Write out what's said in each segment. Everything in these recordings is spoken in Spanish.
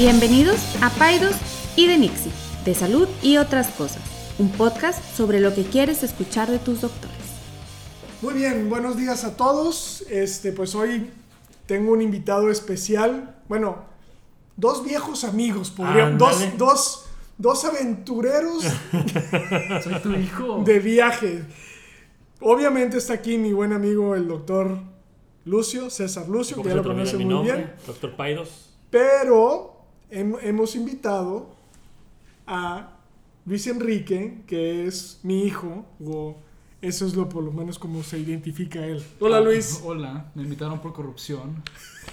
Bienvenidos a Paidos y de Nixie, de salud y otras cosas, un podcast sobre lo que quieres escuchar de tus doctores. Muy bien, buenos días a todos. Este, pues hoy tengo un invitado especial. Bueno, dos viejos amigos, podríamos. Dos, Ándale. dos, dos aventureros Soy tu hijo. de viaje. Obviamente está aquí mi buen amigo el doctor Lucio, César Lucio, que ya lo conoce muy nombre, bien. Doctor Paidos. Pero hem- hemos invitado a Luis Enrique, que es mi hijo, o eso es lo por lo menos como se identifica él. Hola Ah, Luis. Hola, me invitaron por corrupción.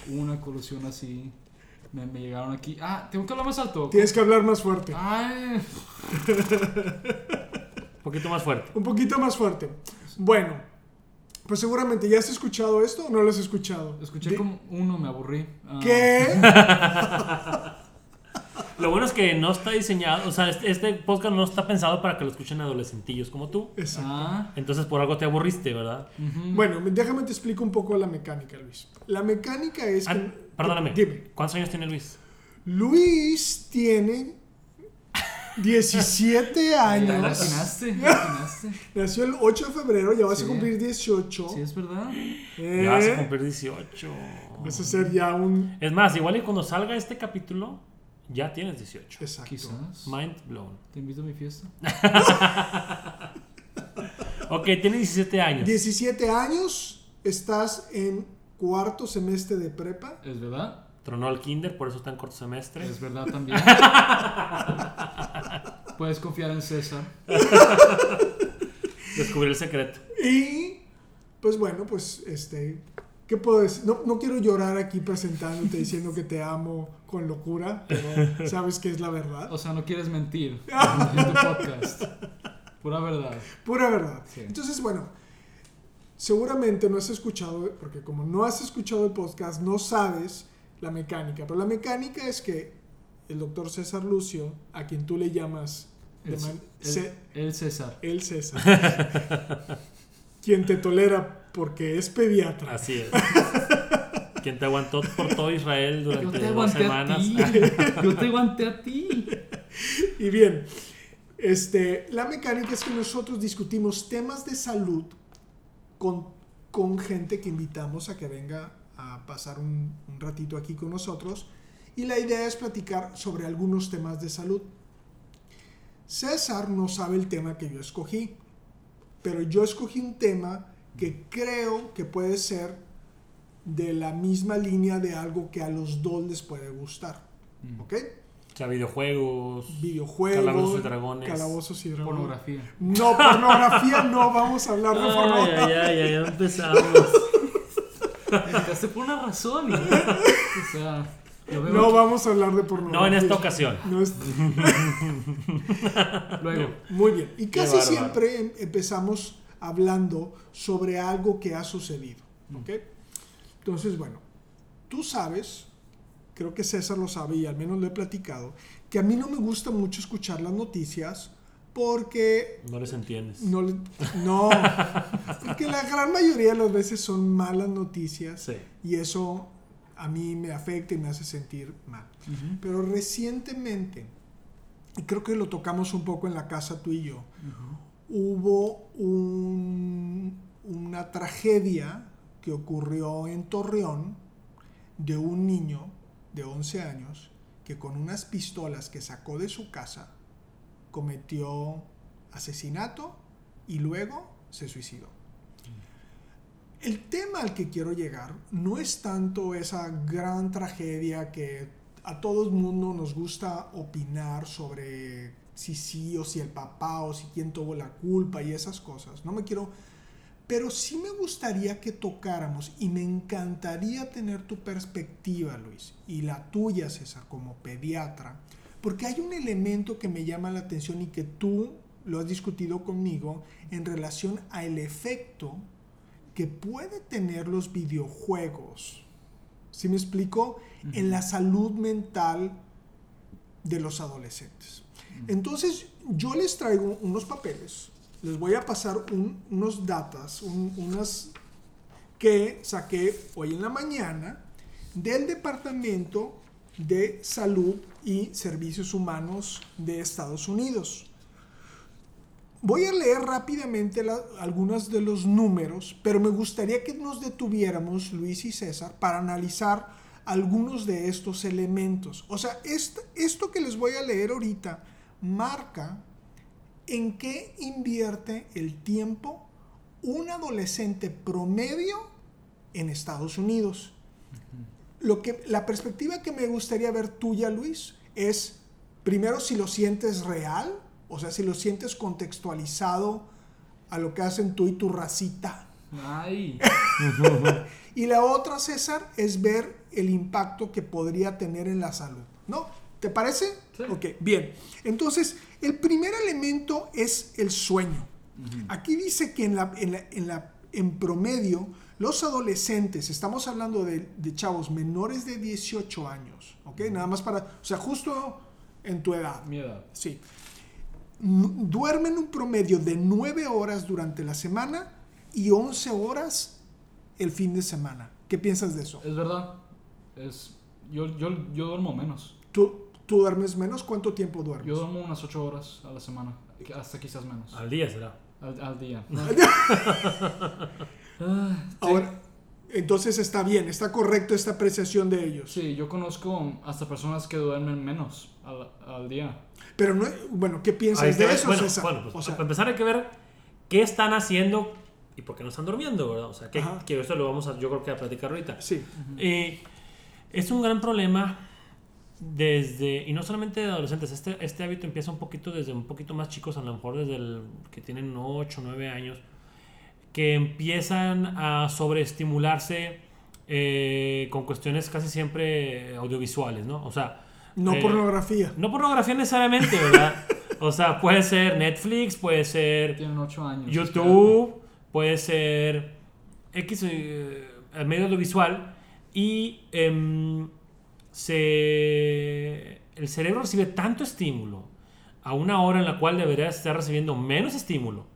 Hubo una colusión así. Me, me llegaron aquí. Ah, tengo que hablar más alto. Tienes que hablar más fuerte. Ay, Un poquito más fuerte. Un poquito más fuerte. Bueno, pues seguramente ya has escuchado esto o no lo has escuchado. escuché como uno, me aburrí. Ah, ¿Qué? Lo bueno es que no está diseñado, o sea, este, este podcast no está pensado para que lo escuchen adolescentillos como tú. Exacto. Ah, Entonces por algo te aburriste, ¿verdad? Bueno, déjame te explico un poco la mecánica, Luis. La mecánica es que... Ah, perdóname. Dime. ¿Cuántos años tiene Luis? Luis tiene 17 ¿Ya años. imaginaste? ¿Ya imaginaste? Nació el 8 de febrero, ya vas a cumplir 18. Sí, es verdad. Eh, Ya vas a cumplir 18. Vas a ser ya un... Es más, igual y cuando salga este capítulo, ya tienes 18. Exacto. Quizás. Mind blown. Te invito a mi fiesta. Ok, tiene 17 años. 17 años, estás en cuarto semestre de prepa. ¿Es verdad? Tronó al kinder, por eso está en corto semestre. Es verdad también. Puedes confiar en César. Descubrí el secreto. Y pues bueno, pues este, ¿qué puedo decir? No, no quiero llorar aquí presentándote diciendo que te amo con locura, pero sabes que es la verdad. O sea, no quieres mentir en tu podcast. Pura verdad. Pura verdad. Sí. Entonces, bueno, seguramente no has escuchado, porque como no has escuchado el podcast, no sabes la mecánica. Pero la mecánica es que el doctor César Lucio, a quien tú le llamas de El, man- el- Ce- el César. el César, quien te tolera porque es pediatra. Así es. Quien te aguantó por todo Israel durante te dos semanas. Yo te aguanté a ti. Y bien, este, la mecánica es que nosotros discutimos temas de salud con, con gente que invitamos a que venga a pasar un, un ratito aquí con nosotros. Y la idea es platicar sobre algunos temas de salud. César no sabe el tema que yo escogí, pero yo escogí un tema que creo que puede ser de la misma línea de algo que a los dos les puede gustar. ¿Ok? O sea, videojuegos. videojuegos, Calabozos y dragones. calabozos y dragones. Pornografía. No, pornografía no, vamos a hablar de Ay, pornografía. ay, ay, ya empezamos. Me invitaste por una razón. ¿no? O sea, No aquí- vamos a hablar de pornografía. No en esta ocasión. No es- Luego, Muy bien. Y casi siempre em- empezamos hablando sobre algo que ha sucedido. ¿Ok? Entonces, bueno, tú sabes, creo que César lo sabe y al menos lo he platicado, que a mí no me gusta mucho escuchar las noticias porque No les entiendes. no, le- no, porque la gran mayoría de las veces son malas noticias Sí. y eso a mí me afecta y me hace sentir mal. Pero recientemente, y creo que lo tocamos un poco en la casa tú y yo, hubo un- una tragedia que ocurrió en Torreón de un niño de 11 años que con unas pistolas que sacó de su casa cometió asesinato y luego se suicidó. El tema al que quiero llegar no es tanto esa gran tragedia que a todo el mundo nos gusta opinar sobre si sí o si el papá o si quién tuvo la culpa y esas cosas. No me quiero... Pero sí me gustaría que tocáramos y me encantaría tener tu perspectiva, Luis, y la tuya, César, como pediatra, porque hay un elemento que me llama la atención y que tú lo has discutido conmigo en relación al efecto que puede tener los videojuegos. ¿Sí me explico? En la salud mental de los adolescentes. Entonces, yo les traigo unos papeles, les voy a pasar un- unos datas, un- unas que saqué hoy en la mañana del departamento de Salud y Servicios Humanos de Estados Unidos. Voy a leer rápidamente la- algunos de los números, pero me gustaría que nos detuviéramos, Luis y César, para analizar algunos de estos elementos. O sea, est- esto que les voy a leer ahorita marca en qué invierte el tiempo un adolescente promedio en Estados Unidos. Lo que, la perspectiva que me gustaría ver tuya, Luis, es primero si lo sientes real, o sea, si lo sientes contextualizado a lo que hacen tú y tu racita. Ay. Y la otra, César, es ver el impacto que podría tener en la salud. ¿No? ¿Te parece? Sí. Ok, bien. Entonces, el primer elemento es el sueño. Aquí dice que en, la, en, la- en la- en promedio, los adolescentes, estamos hablando de, de chavos menores de 18 años, ¿ok? Nada más para, o sea, justo en tu edad. Mi edad. Sí. Duermen un promedio de 9 horas durante la semana y 11 horas el fin de semana. ¿Qué piensas de eso? Es verdad. Es, yo, yo, yo duermo menos. ¿Tú, tú duermes menos? ¿Cuánto tiempo duermes? Yo duermo unas 8 horas a la semana. Hasta quizás menos. Al día será. Al, al día. Ahora, entonces está bien, está correcto esta apreciación de ellos. Sí, yo conozco hasta personas que duermen menos al, al día. Pero no, bueno, ¿qué piensas de eso, bueno, César? bueno, pues, o sea, para empezar hay que ver qué están haciendo y por qué no están durmiendo, ¿verdad? O sea, que, que esto lo vamos a, yo creo que a platicar ahorita. sí, Eh, es un gran problema desde, y no solamente de adolescentes, este, este hábito empieza un poquito desde un poquito más chicos, a lo mejor desde el que tienen 8 9 años, que empiezan a sobreestimularse eh, con cuestiones casi siempre audiovisuales, ¿no? O sea, no eh, pornografía. no pornografía necesariamente, ¿verdad? O sea, puede ser Netflix, puede ser Tienen 8 años. YouTube, puede ser X eh, el medio audiovisual y em, se, el cerebro recibe tanto estímulo a una hora en la cual debería estar recibiendo menos estímulo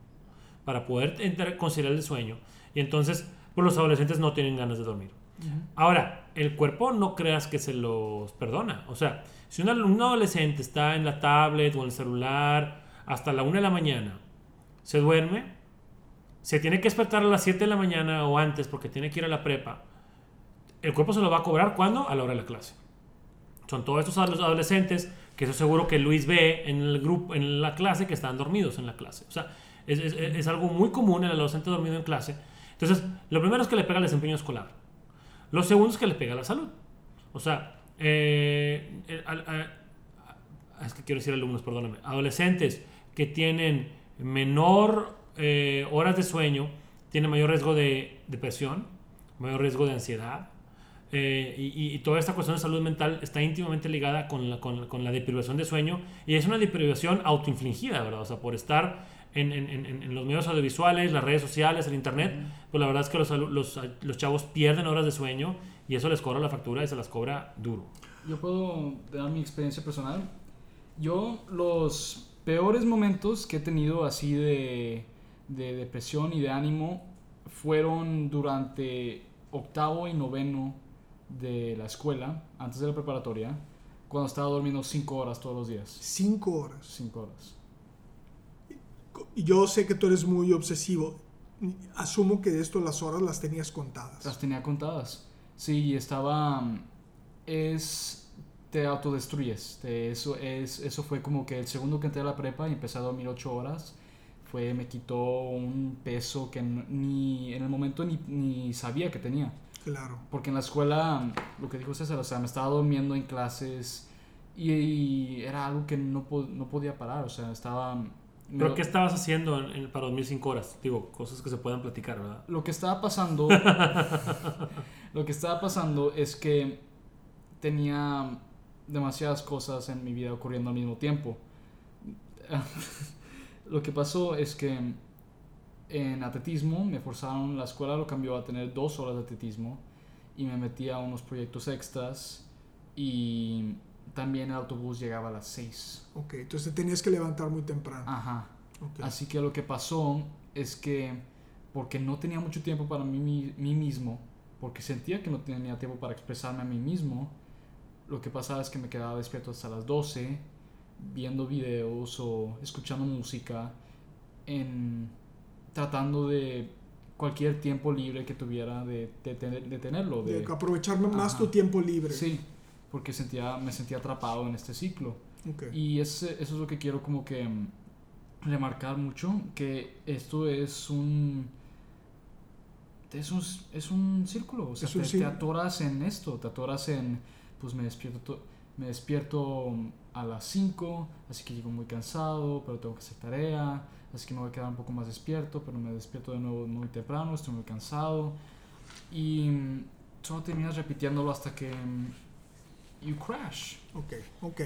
para poder entrar, conciliar el sueño y entonces pues los adolescentes no tienen ganas de dormir. Ahora, el cuerpo no creas que se los perdona. O sea, si una- un adolescente está en la tablet o en el celular hasta la 1 de la mañana, se duerme, se tiene que despertar a las 7 de la mañana o antes porque tiene que ir a la prepa, el cuerpo se lo va a cobrar cuando? A la hora de la clase. Son todos estos ado- adolescentes que eso seguro que Luis ve en el grupo, en la clase, que están dormidos en la clase. O sea, es, es- es algo muy común el adolescente dormido en clase. Entonces, lo primero es que le pega el desempeño escolar. Lo segundo es que le pega la salud. O sea, eh, eh, es que quiero decir alumnos, perdóname. Adolescentes que tienen menor eh, horas de sueño tienen mayor riesgo de depresión, mayor riesgo de ansiedad. y, toda esta cuestión de salud mental está íntimamente ligada con la, con la deprivación de sueño y es una deprivación autoinfligida, ¿verdad? O sea, por estar en, en- en- en los medios audiovisuales, las redes sociales, el internet, pues la verdad es que los, los, los chavos pierden horas de sueño y eso les cobra la factura y se las cobra duro. Yo puedo dar mi experiencia personal. Yo los peores momentos que he tenido así de, de depresión y de ánimo fueron durante octavo y noveno de la escuela, antes de la preparatoria, cuando estaba durmiendo cinco horas todos los días. Cinco horas. Cinco horas. Y Yo sé que tú eres muy obsesivo. Asumo que de esto las horas las tenías contadas. Las tenía contadas. Sí, estaba... mm, Es... Te autodestruyes. Te- eso, es, eso fue como que el segundo que entré a la prepa y empecé a dormir ocho horas. Fue, me quitó un peso que ni en el momento ni, ni sabía que tenía. Claro. Porque en la escuela, mm, lo que dijo César, o sea, me estaba durmiendo en clases y, y era algo que no, no podía parar. O sea, estaba... ¿Pero lo- qué estabas haciendo en- en- para dormir 5 horas? Digo, cosas que se puedan platicar, ¿verdad? Lo que estaba pasando. lo que estaba pasando es que tenía demasiadas cosas en mi vida ocurriendo al mismo tiempo. lo que pasó es que en atletismo me forzaron, la escuela lo cambió a tener dos horas de atletismo y me metí a unos proyectos extras y también el autobús llegaba a las seis. Ok, entonces te tenías que levantar muy temprano. Ajá. Ok. Así que lo que pasó es que, porque no tenía mucho tiempo para mí, mí mismo, porque sentía que no tenía tiempo para expresarme a mí mismo, lo que pasaba es que me quedaba despierto hasta las 12 viendo videos o escuchando música en tratando de cualquier tiempo libre que tuviera de, de, de tenerlo de, De aprovechar más Ajá. tu tiempo libre. sí porque sentía me sentía atrapado en este ciclo. Ok. y ese- eso es lo que quiero como que mm, remarcar mucho, que esto es un... Es un, es un círculo, o sea, Es te, te atoras en esto, te atoras en, pues me despierto, to- me despierto a las 5, así que llego muy cansado, pero tengo que hacer tarea, así que me voy a quedar un poco más despierto, pero me despierto de nuevo muy temprano, estoy muy cansado, y mm, solo terminas repitiéndolo hasta que mm, you crash. Ok, ok.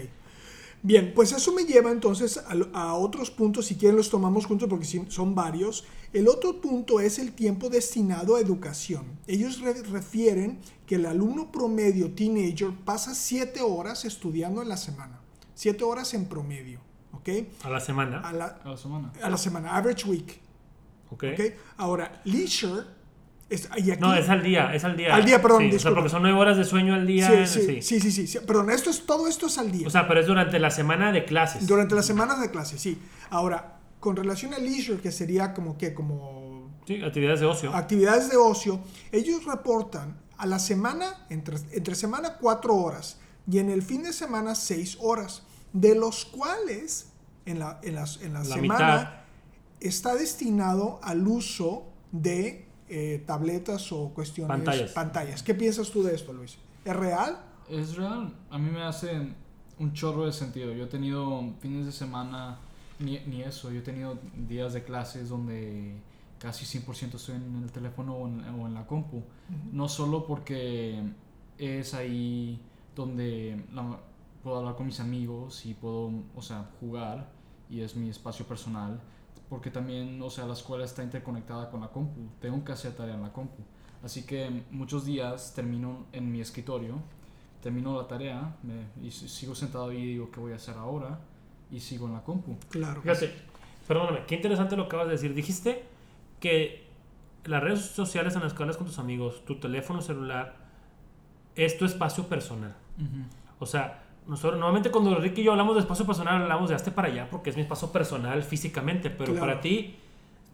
Bien, pues eso me lleva entonces a, lo- a otros puntos, si quieren los tomamos juntos porque sí, son varios. El otro punto es el tiempo destinado a educación. Ellos re- refieren que el alumno promedio teenager pasa 7 horas estudiando en la semana. 7 horas en promedio, ¿ok? A la semana. A la, A la semana. a la semana, average week, ok. ¿ok? Ahora, leisure, es, y aquí, No, es al día, es al día. Al día, perdón, Sí, o sea, porque son nueve horas de sueño al día. sí, sí, sí. sí. Perdón, esto es, todo esto es al día. O sea, pero es durante la semana de clases. Durante las semanas de clase, sí. Ahora, con relación a leisure, que sería como que, como Sí, actividades de ocio. actividades de ocio, ellos reportan a la semana, entre, entre semana, cuatro horas y en el fin de semana, seis horas, de los cuales en la, en las- en la La semana mitad. está destinado al uso de eh, tabletas o cuestiones. Pantallas. pantallas. ¿Qué piensas tú de esto, Luis? ¿Es real? Es real. A mí me hace un chorro de sentido. Yo he tenido fines de semana, ni, ni eso, yo he tenido días de clases donde casi 100% estoy en el teléfono o en, o en la compu. No solo porque es ahí donde la- puedo hablar con mis amigos y puedo, o sea, jugar y es mi espacio personal, porque también, o sea, la escuela está interconectada con la compu. Tengo que hacer tarea en la compu. Así que muchos días termino en mi escritorio, termino la tarea me- y si- sigo sentado ahí y digo qué voy a hacer ahora y sigo en la compu. Claro. Fíjate, perdóname, qué interesante lo que acabas de decir. Dijiste que las redes sociales en las que hablas con tus amigos, tu teléfono celular, es tu espacio personal. O sea, nosotros normalmente cuando Ricky y yo hablamos de espacio personal hablamos de hazte para allá porque es mi espacio personal físicamente, pero Claro. para ti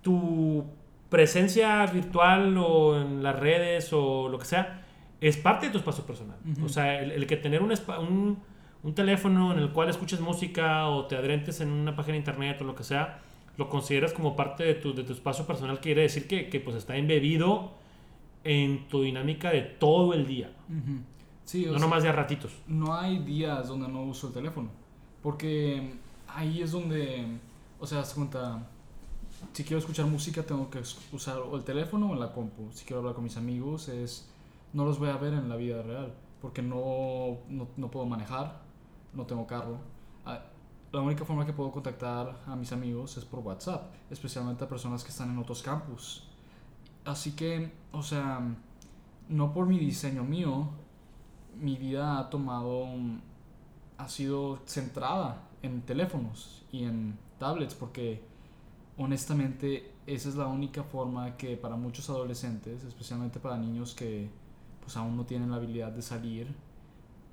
tu presencia virtual o en las redes o lo que sea es parte de tu espacio personal. O sea, el, el que tener un, un, un teléfono en el cual escuches música o te adrentes en una página de internet o lo que sea, lo consideras como parte de tu, de tu espacio personal, quiere decir que, que, pues está embebido en tu dinámica de todo el día, Sí, no sea, nomás de a ratitos. no hay días donde no uso el teléfono. Porque ahí es donde, o sea, haz cuenta, si quiero escuchar música tengo que usar o el teléfono o la compu. Si quiero hablar con mis amigos es, no los voy a ver en la vida real. Porque no, no, no puedo manejar, no tengo carro. Ah, La única forma que puedo contactar a mis amigos es por WhatsApp, especialmente a personas que están en otros campus. Así que, o sea, no por mi diseño mío, mi vida ha tomado, ha sido centrada en teléfonos y en tablets porque honestamente esa es la única forma que para muchos adolescentes, especialmente para niños que pues aún no tienen la habilidad de salir,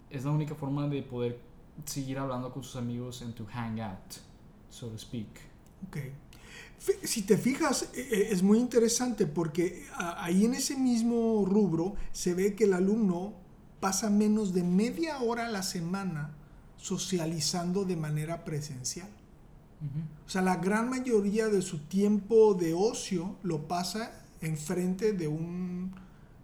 es la única forma de poder seguir hablando con sus amigos en tu hangout, so to speak. Ok. Si te fijas, e- e- es muy interesante porque ahí en ese mismo rubro se ve que el alumno pasa menos de media hora a la semana socializando de manera presencial. O sea, la gran mayoría de su tiempo de ocio lo pasa enfrente de un,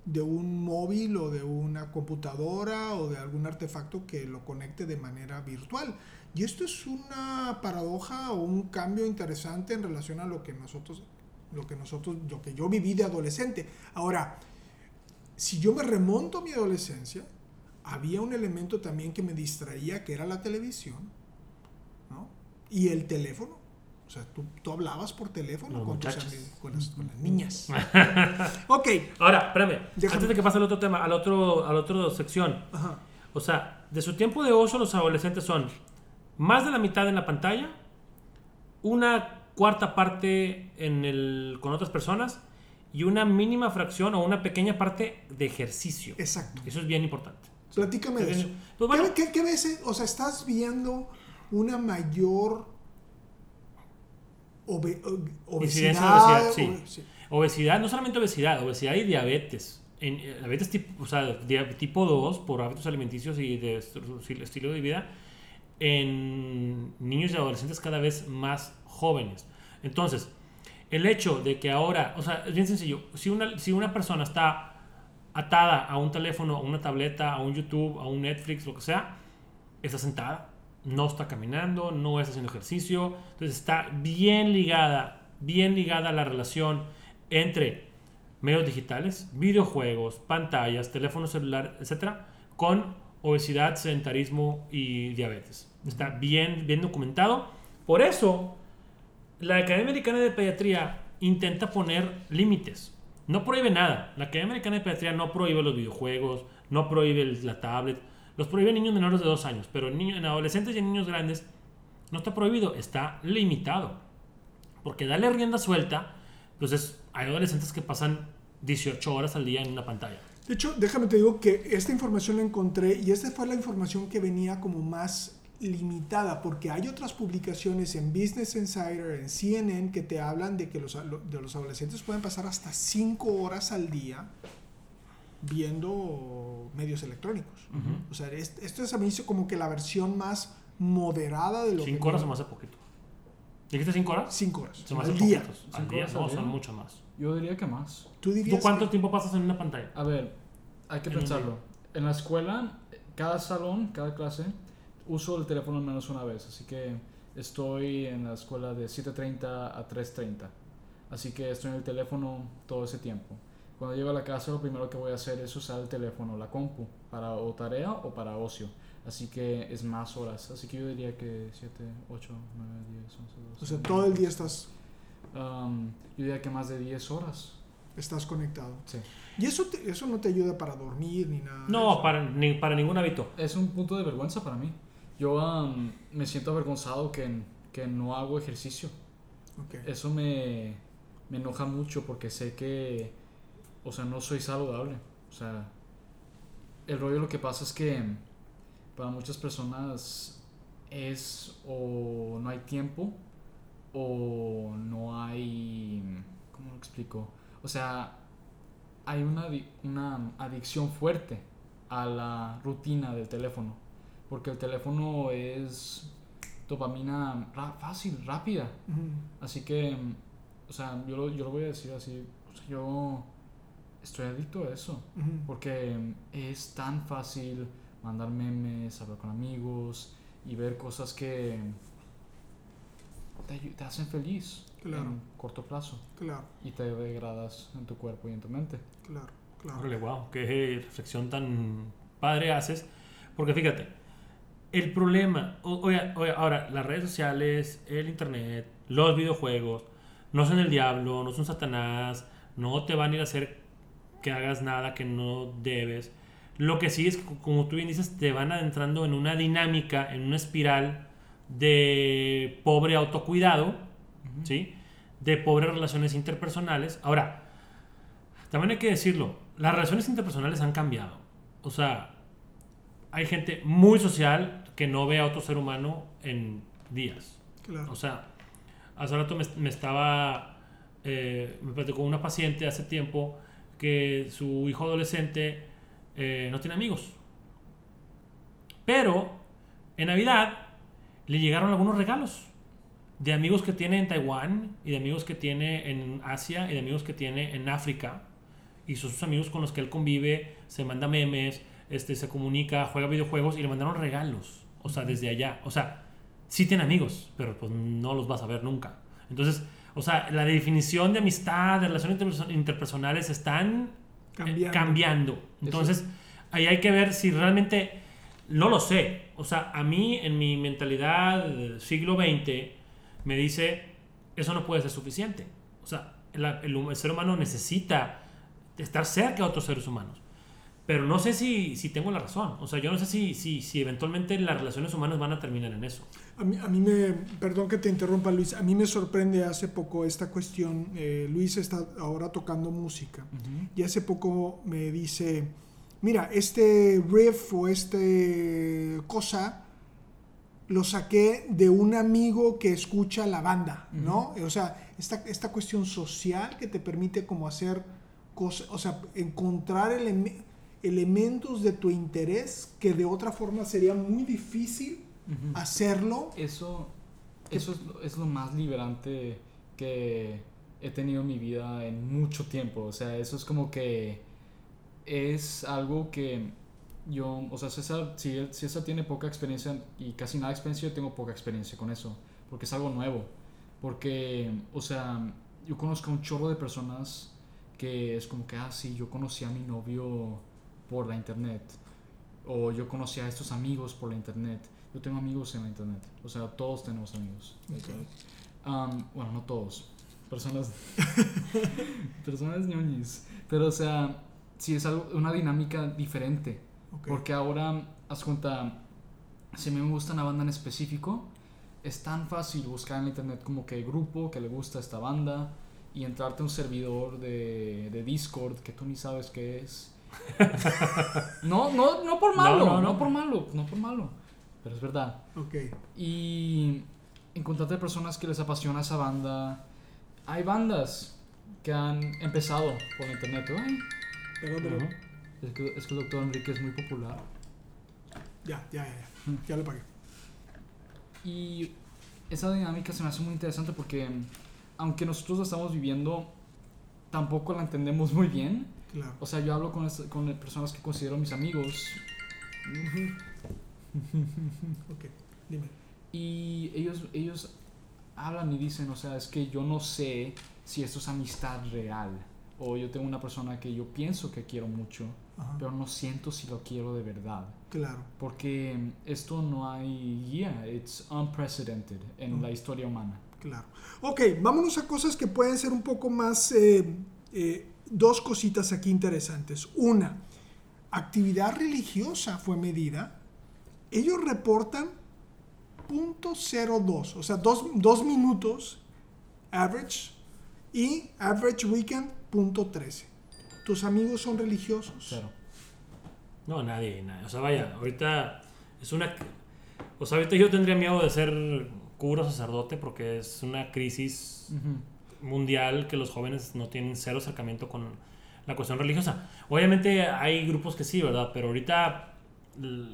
de un móvil o de una computadora o de algún artefacto que lo conecte de manera virtual. Y esto es una paradoja o un cambio interesante en relación a lo que nosotros, lo que nosotros, lo que yo viví de adolescente. Ahora, si yo me remonto a mi adolescencia, había un elemento también que me distraía, que era la televisión, ¿no? Y el teléfono. O sea, tú, tú hablabas por teléfono con, tus amigos, con, las, con las niñas. ok. Ahora, espérame, Déjame. antes de que pase al otro tema, al otro, al otro sección. Ajá. O sea, de su tiempo de ocio los adolescentes son más de la mitad en la pantalla, una cuarta parte en el, con otras personas y una mínima fracción o una pequeña parte de ejercicio. Exacto. Eso es bien importante. Platícame de eso. Pues bueno, ¿Qué, qué, qué ves? O sea, ¿estás viendo una mayor obe- o- Incidencia de obesidad? obesidad, sí. Obesidad, no solamente obesidad, obesidad y diabetes. En, eh, diabetes tipo, o sea, tipo 2 por hábitos alimenticios y de estilo de vida en niños y adolescentes cada vez más jóvenes. Entonces, el hecho de que ahora, o sea, es bien sencillo, si una, si una persona está atada a un teléfono, a una tableta, a un YouTube, a un Netflix, lo que sea, está sentada, no está caminando, no está haciendo ejercicio, entonces está bien ligada, bien ligada la relación entre medios digitales, videojuegos, pantallas, teléfono celular, etcétera, con obesidad, sedentarismo y diabetes. Está bien, bien documentado. Por eso, la Academia Americana de Pediatría intenta poner límites. No prohíbe nada. La Academia Americana de Pediatría no prohíbe los videojuegos, no prohíbe la tablet, los prohíbe niños menores de dos años, pero en, niños, en adolescentes y en niños grandes no está prohibido, está limitado. Porque darle rienda suelta, pues es, hay adolescentes que pasan 18 horas al día en una pantalla. De hecho, déjame te digo que esta información la encontré y esta fue la información que venía como más limitada porque hay otras publicaciones en Business Insider, en CNN que te hablan de que los, de los adolescentes pueden pasar hasta 5 horas al día viendo medios electrónicos. O sea, es- esto es a mí como que la versión más moderada de lo que... ¿Cinco horas se me hace poquito? ¿Dijiste cinco horas? 5 horas. Se me hace al día. Al ¿Cinco día, horas no, al son mucho más. Yo diría que más. ¿Tú dirías ¿Tú cuánto que- tiempo pasas en una pantalla? A ver, hay que En pensarlo. En la escuela, cada salón, cada clase, uso el teléfono al menos una vez. Así que estoy en la escuela de 7.30 a 3.30. Así que estoy en el teléfono todo ese tiempo. Cuando llego a la casa, lo primero que voy a hacer es usar el teléfono, la compu, para o tarea o para ocio. Así que es más horas. Así que yo diría que 7, 8, 9, 10, 11, 12. O sea, todo el día estás, Um, yo diría que más de 10 horas. estás conectado. Sí. Y eso, te- eso no te ayuda para dormir ni nada. No, para, ni, para ningún hábito. Es un punto de vergüenza para mí. Yo um, me siento avergonzado que, que no hago ejercicio. Eso me, me enoja mucho porque sé que, o sea, no soy saludable. O sea, el rollo lo que pasa es que para muchas personas es o no hay tiempo o no hay, ¿cómo lo explico? O sea, hay una, una adicción fuerte a la rutina del teléfono. Porque el teléfono es dopamina ra- fácil, rápida. Así que, o sea, yo lo, yo lo voy a decir así. o sea, yo estoy adicto a eso. Porque es tan fácil mandar memes, hablar con amigos y ver cosas que te hacen feliz Claro. en corto plazo Claro, y te degradas en tu cuerpo y en tu mente. claro, claro. Órale, wow, qué reflexión tan padre haces. Porque fíjate, el problema, o- oye, oye, ahora, las redes sociales, el internet, los videojuegos, no son el diablo, no son Satanás, no te van a ir a hacer que hagas nada que no debes. Lo que sí es que, como tú bien dices, te van adentrando en una dinámica, en una espiral de pobre autocuidado, ¿sí? De pobres relaciones interpersonales. Ahora, también hay que decirlo, las relaciones interpersonales han cambiado. O sea, hay gente muy social que no ve a otro ser humano en días. claro. O sea, hace rato me, me estaba, eh, me platicó una paciente hace tiempo que su hijo adolescente eh, no tiene amigos. Pero en Navidad le llegaron algunos regalos de amigos que tiene en Taiwán y de amigos que tiene en Asia y de amigos que tiene en África. Y son sus amigos con los que él convive, se manda memes, este, se comunica, juega videojuegos y le mandaron regalos. O sea, desde allá. O sea, sí tiene amigos, pero pues no los vas a ver nunca. Entonces, o sea, la definición de amistad, de relaciones interperso- interpersonales están eh, Cambiando. cambiando. Entonces, ahí hay que ver si realmente, no lo sé. O sea, a mí en mi mentalidad del siglo XX me dice, eso no puede ser suficiente. O sea, el, hum- el ser humano necesita estar cerca de otros seres humanos. Pero no sé si, si tengo la razón. O sea, yo no sé si, si, si eventualmente las relaciones humanas van a terminar en eso. A mí, a mí me, perdón que te interrumpa Luis, a mí me sorprende hace poco esta cuestión. eh, Luis está ahora tocando música y hace poco me dice, mira, este riff o este cosa lo saqué de un amigo que escucha la banda, ¿no? O sea, esta, esta cuestión social que te permite como hacer cosas, o sea, encontrar eleme- elementos de tu interés que de otra forma sería muy difícil Ujú. hacerlo. Eso, eso es, lo- es lo más liberante que he tenido en mi vida en mucho tiempo. O sea, eso es como que es algo que yo, o sea, César, si, César tiene poca experiencia y casi nada de experiencia, yo tengo poca experiencia con eso, porque es algo nuevo. Porque, o sea, yo conozco a un chorro de personas que es como que, ah, sí, yo conocí a mi novio por la internet. O yo conocí a estos amigos por la internet. Yo tengo amigos en la internet. O sea, todos tenemos amigos. Um, bueno, no todos. Personas. personas ñoñis. Pero, o sea, sí es algo, una dinámica diferente. Ok. Porque ahora, haz cuenta, si me gusta una banda en específico, es tan fácil buscar en la internet como que grupo que le gusta esta banda y entrarte a un servidor de, de Discord que tú ni sabes qué es. no, no, no por No, malo, no, no, no. por malo, no por malo, pero es verdad. Ok. Y encontrarte personas que les apasiona esa banda. Hay bandas que han empezado por internet. Ay, Perdón, perdón. Ujú. es, que, es que el doctor Enrique es muy popular. Ya, ya, ya, ya. Ya lo pagué. Y esa dinámica se me hace muy interesante porque aunque nosotros la estamos viviendo, tampoco la entendemos muy bien. Claro. O sea, yo hablo con, con personas que considero mis amigos Ok, dime. y ellos, ellos hablan y dicen, o sea, es que yo no sé si esto es amistad real. O yo tengo una persona que yo pienso que quiero mucho, Ajá. pero no siento si lo quiero de verdad. Claro. Porque esto no hay guía, it's unprecedented en la historia humana. Claro. Ok, vámonos a cosas que pueden ser un poco más... eh, eh, dos cositas aquí interesantes. Una, actividad religiosa fue medida. Ellos reportan .02, o sea, dos, dos minutos average y average weekend .13. ¿Tus amigos son religiosos? Cero. No, nadie, nadie. O sea, vaya, ahorita es una... O sea, ahorita yo tendría miedo de ser cura o sacerdote porque es una crisis. Mundial que los jóvenes no tienen cero acercamiento con la cuestión religiosa. Obviamente hay grupos que sí, ¿verdad? Pero ahorita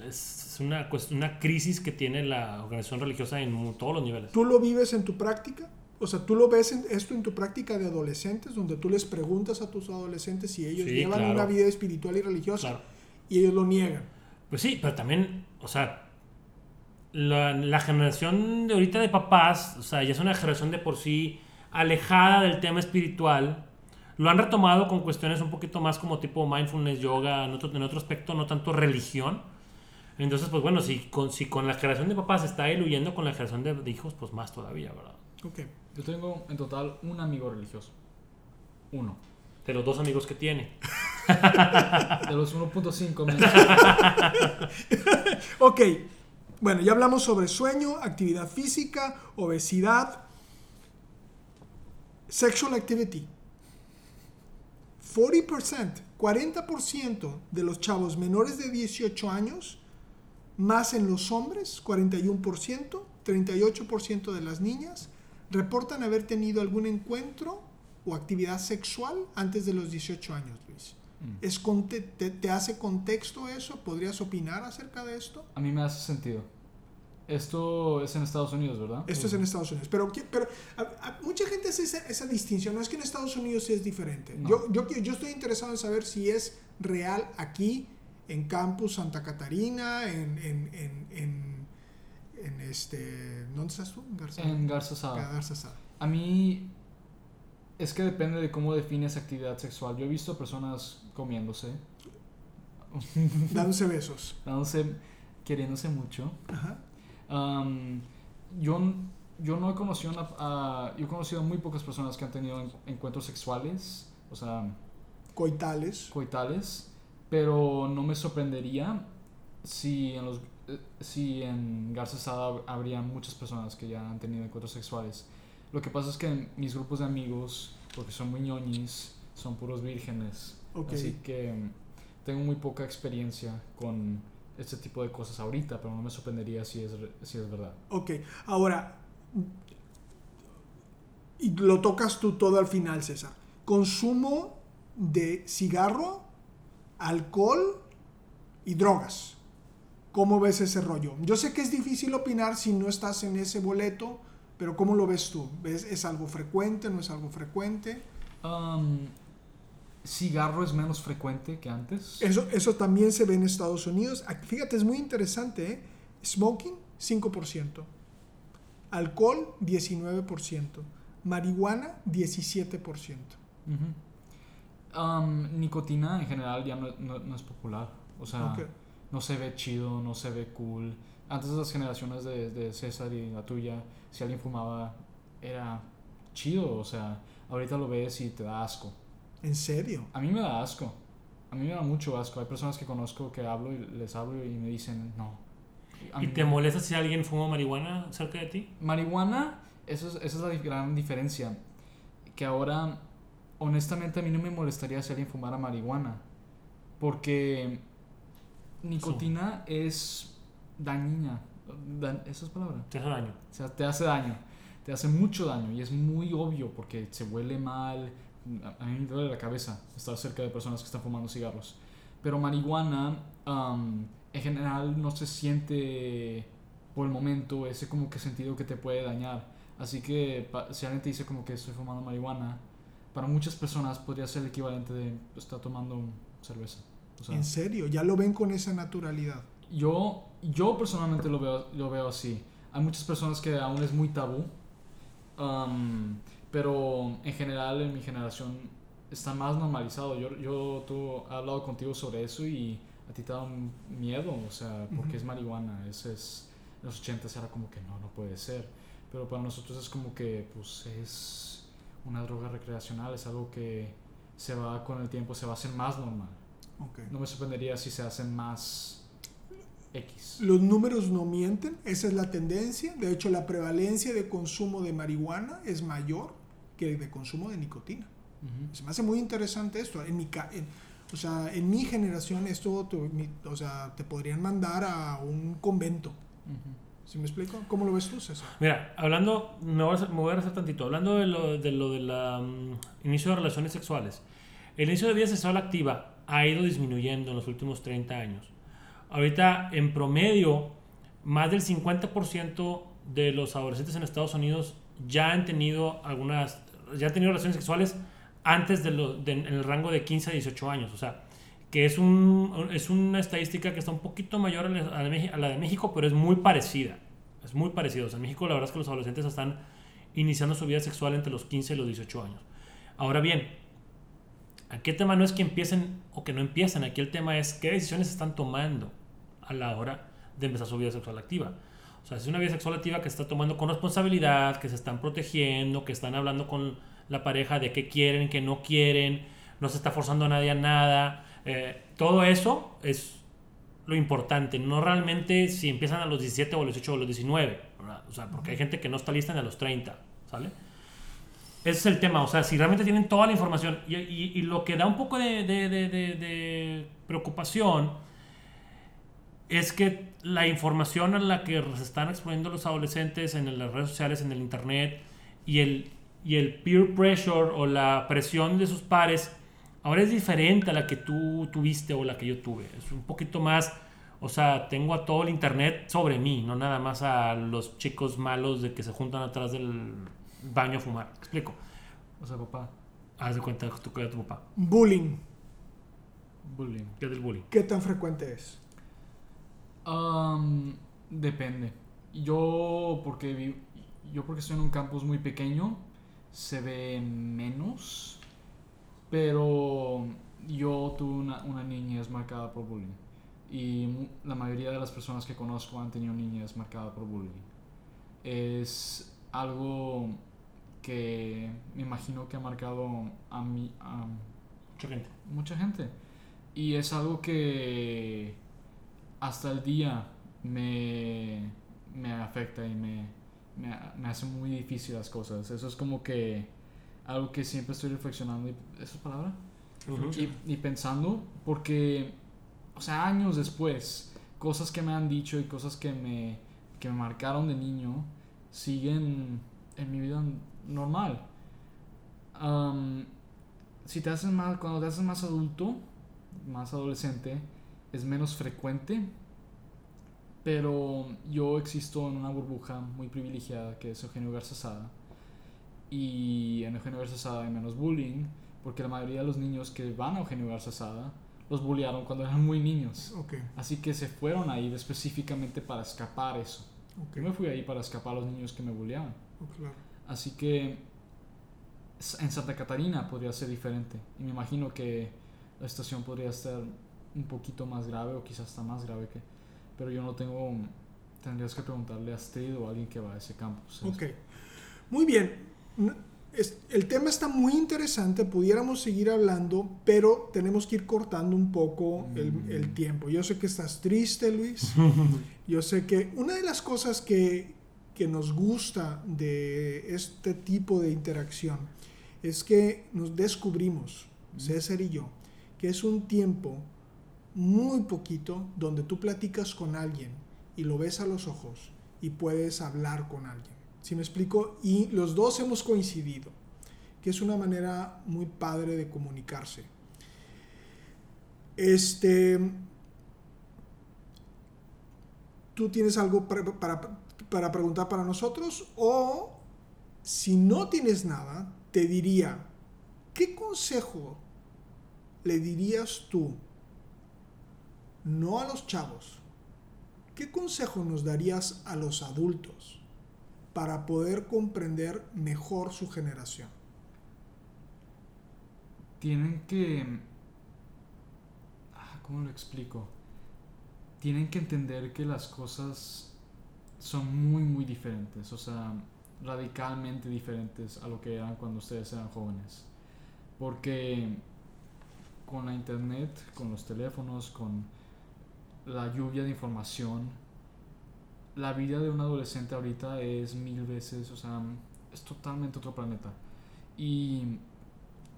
es una, una crisis que tiene la organización religiosa en todos los niveles. ¿Tú lo vives en tu práctica? O sea, ¿tú lo ves en, esto en tu práctica de adolescentes, donde tú les preguntas a tus adolescentes si ellos Sí, llevan claro. una vida espiritual y religiosa Claro. y ellos lo niegan? Pues sí, pero también, o sea, la, la generación de ahorita de papás, o sea, ya es una generación de por sí alejada del tema espiritual. Lo han retomado con cuestiones un poquito más como tipo mindfulness, yoga, en otro, en otro aspecto, no tanto religión. Entonces, pues bueno, si con, si con la generación de papás está diluyendo con la generación de, de hijos, pues más todavía, ¿verdad? Ok. Yo tengo en total un amigo religioso. Uno. De los dos amigos que tiene. De los 1.5 me- Ok. Bueno, ya hablamos sobre sueño, actividad física, obesidad, sexual activity. 40%, 40% de los chavos menores de 18 años, más en los hombres, 41%, 38% de las niñas, reportan haber tenido algún encuentro o actividad sexual antes de los 18 años, Luis. Mm. ¿Es conte- te, te hace contexto eso? ¿Podrías opinar acerca de esto? A mí me hace sentido. Esto es en Estados Unidos, ¿verdad? Esto es en Estados Unidos. Pero, pero a- a- mucha gente hace esa, esa distinción. No es que en Estados Unidos sí es diferente. No. Yo, yo, yo estoy interesado en saber si es real aquí, en Campus Santa Catarina, en, en, en, en, en este... ¿Dónde estás tú? En Garza. En Garza Sada. Garza Sada. A mí es que depende de cómo defines actividad sexual. Yo he visto personas comiéndose, Dándose besos. dándose, queriéndose mucho. Ajá. Am, yo, yo no he conocido a- yo he conocido muy pocas personas que han tenido en- encuentros sexuales, o sea, Coitales. coitales, pero no me sorprendería si en los eh, si en Garza Sada habría muchas personas que ya han tenido encuentros sexuales. Lo que pasa es que mis grupos de amigos, porque son muy ñoñis, son puros vírgenes. Ok. Así que tengo muy poca experiencia con este tipo de cosas ahorita, pero no me sorprendería si es, si es verdad. Ok, ahora, y lo tocas tú todo al final, César. Consumo de cigarro, alcohol y drogas. ¿Cómo ves ese rollo? Yo sé que es difícil opinar si no estás en ese boleto, pero ¿cómo lo ves tú? ¿Ves, ¿Es algo frecuente? ¿No es algo frecuente? Um, cigarro es menos frecuente que antes. Eso, eso también se ve en Estados Unidos. Fíjate, es muy interesante. ¿eh? Smoking, 5%. Alcohol, 19%. Marihuana, 17%. Ujú. Um, nicotina en general ya no, no- no es popular. O sea, no se ve chido, no se ve cool. Antes de las generaciones de, de César y la tuya, si alguien fumaba, era chido. O sea, ahorita lo ves y te da asco. ¿En serio? A mí me da asco. A mí me da mucho asco. Hay personas que conozco que hablo y les hablo y me dicen no. A ¿Y te molesta si alguien fuma marihuana cerca de ti? Marihuana, eso es, esa es la gran diferencia. Que ahora, honestamente, a mí no me molestaría si alguien fumara marihuana. Porque nicotina es dañina. Dan- ¿Esa es palabra? Te hace daño. O sea, te hace daño. Te hace mucho daño y es muy obvio porque se huele mal. A mí me duele la cabeza estar cerca de personas que están fumando cigarros. Pero marihuana, um, en general, no se siente por el momento ese como que sentido que te puede dañar. Así que si alguien te dice como que estoy fumando marihuana, para muchas personas podría ser el equivalente de estar tomando cerveza. O sea, ¿En serio? ¿Ya lo ven con esa naturalidad? yo, yo personalmente lo veo, lo veo así. Hay muchas personas que aún es muy tabú, um, pero en general en mi generación está más normalizado. Yo, yo tú, he hablado contigo sobre eso y a ti te da un miedo, o sea, porque Ujú. es marihuana. Ese es, en los 80 era como que no, no puede ser. Pero para nosotros es como que pues es una droga recreacional, es algo que se va con el tiempo, se va a hacer más normal. Ok. No me sorprendería si se hacen más X. Los números no mienten, esa es la tendencia. De hecho, la prevalencia de consumo de marihuana es mayor que de consumo de nicotina. Ujú. Se me hace muy interesante esto. En mi, en- o sea, en mi generación esto te, mi- o sea, te podrían mandar a un convento. Ujú. ¿Sí me explico? ¿Cómo lo ves tú, César? Mira, hablando, me voy a, me voy a rezar tantito, hablando de lo de, lo de la mm, inicio de relaciones sexuales. El inicio de vida sexual activa ha ido disminuyendo en los últimos 30 años. Ahorita, en promedio, más del 50% de los adolescentes en Estados Unidos ya han tenido algunas, ya han tenido relaciones sexuales antes de lo, en el rango de 15 a 18 años. O sea, que es, un, es una estadística que está un poquito mayor a la, de México, pero es muy parecida. Es muy parecido. O sea, en México la verdad es que los adolescentes están iniciando su vida sexual entre los 15 y los 18 años. Ahora bien, aquí el tema no es que empiecen o que no empiecen. Aquí el tema es qué decisiones están tomando a la hora de empezar su vida sexual activa. O sea, es una vida sexual activa que se está tomando con responsabilidad, que se están protegiendo, que están hablando con la pareja de qué quieren, qué no quieren, no se está forzando a nadie a nada. Eh, todo eso es lo importante, no realmente si empiezan a los 17 o a los 18 o a los 19, ¿verdad? O sea, porque hay gente que no está lista ni a los 30, ¿sale? Ese es el tema, o sea, si realmente tienen toda la información y, y- y lo que da un poco de, de- de- de- de preocupación es que la información a la que se están exponiendo los adolescentes en las redes sociales, en el internet y el, y el peer pressure o la presión de sus pares ahora es diferente a la que tú tuviste o la que yo tuve. Es un poquito más, o sea, tengo a todo el internet sobre mí, no nada más a los chicos malos de que se juntan atrás del baño a fumar. ¿Me explico? O sea, papá, Haz de cuenta tú que era tu papá. Bullying. bullying. ¿Qué es el bullying? ¿Qué tan frecuente es? Um, depende. Yo porque vi- yo porque estoy en un campus muy pequeño se ve menos, pero yo tuve una, una niñez marcada por bullying y la mayoría de las personas que conozco han tenido niñez marcada por bullying. Es algo que me imagino que ha marcado a mí a Mucha gente. mucha gente. Y es algo que hasta el día me, me afecta y me, me, me hace muy difícil las cosas. Eso es como que algo que siempre estoy reflexionando. y- ¿Esa es palabra? y, y pensando, porque, o sea, años después, cosas que me han dicho y cosas que me, que me marcaron de niño siguen en mi vida normal. Si te haces más, cuando te haces más adulto, más adolescente, es menos frecuente. Pero yo existo en una burbuja muy privilegiada que es Eugenio Garza Sada. Y en Eugenio Garza Sada hay menos bullying, porque la mayoría de los niños que van a Eugenio Garza Sada los bullearon cuando eran muy niños. Así que se fueron ahí específicamente para escapar eso. Yo me fui ahí para escapar a los niños que me bulleaban. oh, claro. Así que en Santa Catarina podría ser diferente. Y me imagino que la situación podría ser un poquito más grave o quizás hasta más grave que... Pero yo no tengo... Tendrías que preguntarle a Astrid o a alguien que va a ese campus. Ok, muy bien. El tema está muy interesante, pudiéramos seguir hablando, pero tenemos que ir cortando un poco el, el tiempo. Yo sé que estás triste, Luis. Yo sé que una de las cosas que, que nos gusta de este tipo de interacción es que nos descubrimos, César y yo, que es un tiempo muy poquito donde tú platicas con alguien y lo ves a los ojos y puedes hablar con alguien. ¿Sí me explico? Y los dos hemos coincidido, que es una manera muy padre de comunicarse. Este, ¿Tú tienes algo para, para, para preguntar para nosotros? O si no tienes nada, te diría, ¿qué consejo le dirías tú? No a los chavos. ¿Qué consejo nos darías a los adultos para poder comprender mejor su generación? Tienen que... ah, ¿Cómo lo explico? Tienen que entender que las cosas son muy, muy diferentes. O sea, radicalmente diferentes a lo que eran cuando ustedes eran jóvenes. Porque con la internet, con los teléfonos, con la lluvia de información, la vida de un adolescente ahorita es mil veces, o sea, es totalmente otro planeta. Y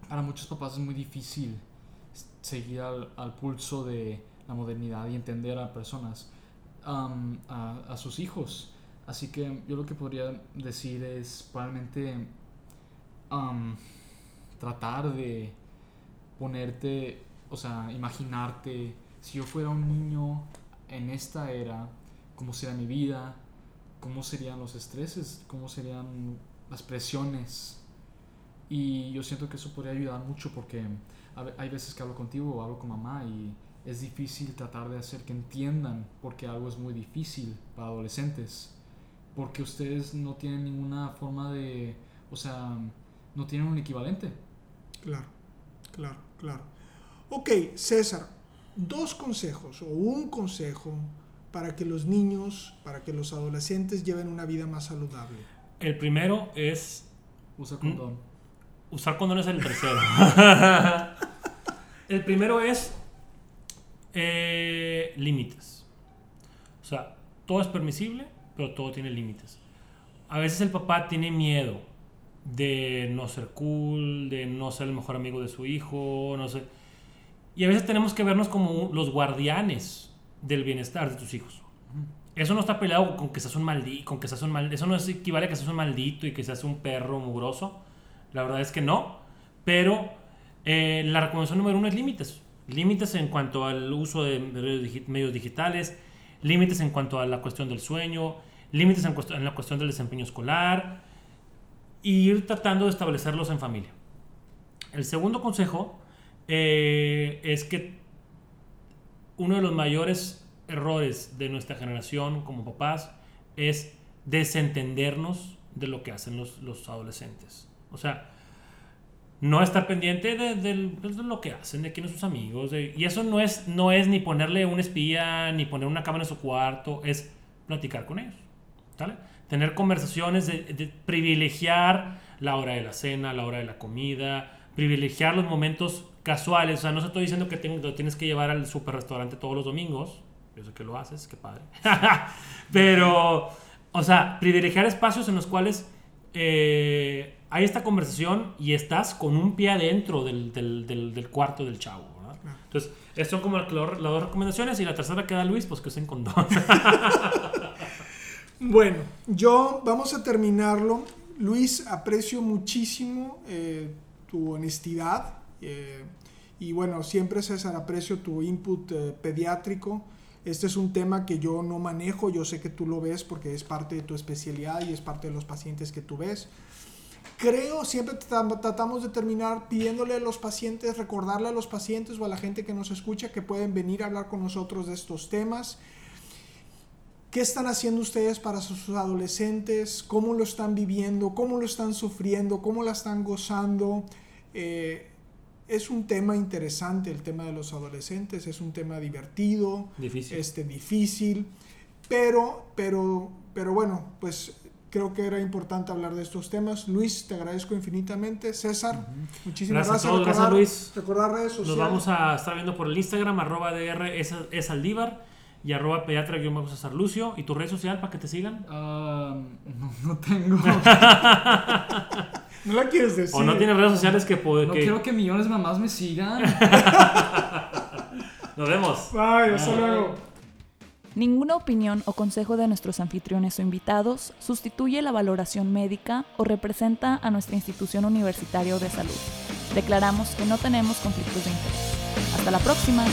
para muchos papás es muy difícil seguir al, al pulso de la modernidad y entender a personas, a, a sus hijos. Así que yo lo que podría decir es probablemente tratar de ponerte, o sea, imaginarte, si yo fuera un niño en esta era, cómo sería mi vida, cómo serían los estreses, cómo serían las presiones. Y yo siento que eso podría ayudar mucho porque hay veces que hablo contigo o hablo con mamá y es difícil tratar de hacer que entiendan porque algo es muy difícil para adolescentes. Porque ustedes no tienen ninguna forma de, o sea, no tienen un equivalente. Claro, claro, claro. Ok, César, dos consejos o un consejo para que los niños, para que los adolescentes lleven una vida más saludable. El primero es Usa condón. usar condones el tercero. el primero es eh, límites. O sea, todo es permisible, pero todo tiene límites. A veces el papá tiene miedo de no ser cool, de no ser el mejor amigo de su hijo, no sé. Y a veces tenemos que vernos como los guardianes del bienestar de tus hijos. Eso no está peleado con que seas un maldito, con que seas un mal, eso no es equivale a que seas un maldito y que seas un perro mugroso. La verdad es que no. Pero eh, la recomendación número uno es límites. Límites en cuanto al uso de medios digi- medios digitales, límites en cuanto a la cuestión del sueño, límites en, en la cuestión del desempeño escolar y ir tratando de establecerlos en familia. El segundo consejo eh, es que uno de los mayores errores de nuestra generación como papás es desentendernos de lo que hacen los, los adolescentes. O sea, no estar pendiente de, pues, lo que hacen, de quiénes son sus amigos. y eso no es, no es ni ponerle un espía, ni poner una cámara en su cuarto, es platicar con ellos. Tener conversaciones privilegiar la hora de la cena, la hora de la comida, privilegiar los momentos casuales. O sea, no se estoy diciendo que lo tienes que llevar al super restaurante todos los domingos. Yo sé que lo haces, qué padre. Pero, o sea, privilegiar espacios en los cuales eh, hay esta conversación y estás con un pie adentro del, del, del, cuarto del chavo. ¿verdad? Entonces, estas son como las, las dos recomendaciones y la tercera que da Luis, pues que usen condón. bueno, yo vamos a terminarlo. Luis, aprecio muchísimo eh, tu honestidad. Eh, y bueno, siempre César, aprecio tu input eh, pediátrico. Este es un tema que yo no manejo, yo sé que tú lo ves porque es parte de tu especialidad y es parte de los pacientes que tú ves. Creo, siempre tratamos de terminar pidiéndole a los pacientes, recordarle a los pacientes o a la gente que nos escucha que pueden venir a hablar con nosotros de estos temas. ¿Qué están haciendo ustedes para sus adolescentes? ¿Cómo lo están viviendo? ¿Cómo lo están sufriendo? ¿Cómo la están gozando? Eh, es un tema interesante el tema de los adolescentes, es un tema divertido, difícil, este, difícil pero, pero, pero bueno, pues creo que era importante hablar de estos temas. Luis, te agradezco infinitamente. César, muchísimas gracias. Gracias, gracias Luis. Recordar redes sociales. Nos vamos a estar viendo por el Instagram, arroba DR es, es Aldívar y arroba pediatra-césar Lucio. ¿Y tu red social para que te sigan? Ah, no, no tengo. No la quieres decir. O no tienes redes sociales que puede. No quiero que millones de mamás me sigan. Nos vemos. Bye, hasta luego. Ninguna opinión o consejo de nuestros anfitriones o invitados sustituye la valoración médica o representa a nuestra institución universitaria de salud. Declaramos que no tenemos conflictos de interés. Hasta la próxima.